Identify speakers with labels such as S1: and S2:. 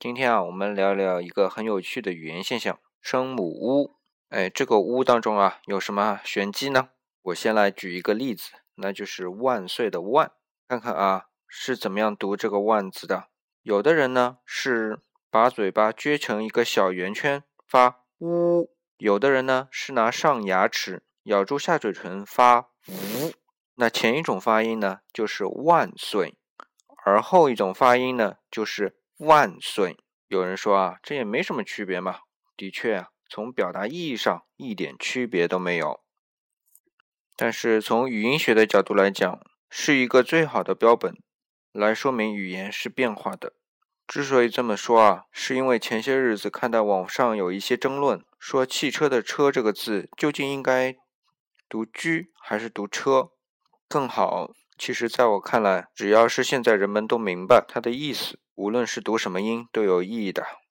S1: 今天啊，我们聊聊一个很有趣的语言现象——声母屋。哎，这个屋当中啊，有什么玄机呢？我先来举一个例子，那就是“万岁”的“万”，看看啊是怎么样读这个“万”字的。有的人呢是把嘴巴撅成一个小圆圈发“呜”，有的人呢是拿上牙齿咬住下嘴唇发“呜”。那前一种发音呢就是“万岁”，而后一种发音呢就是。万岁！有人说啊，这也没什么区别嘛。的确啊，从表达意义上一点区别都没有。但是从语音学的角度来讲，是一个最好的标本，来说明语言是变化的。之所以这么说啊，是因为前些日子看到网上有一些争论，说汽车的“车”这个字究竟应该读“居”还是读“车”更好。其实，在我看来，只要是现在人们都明白它的意思。无论是读什么音都有意义的。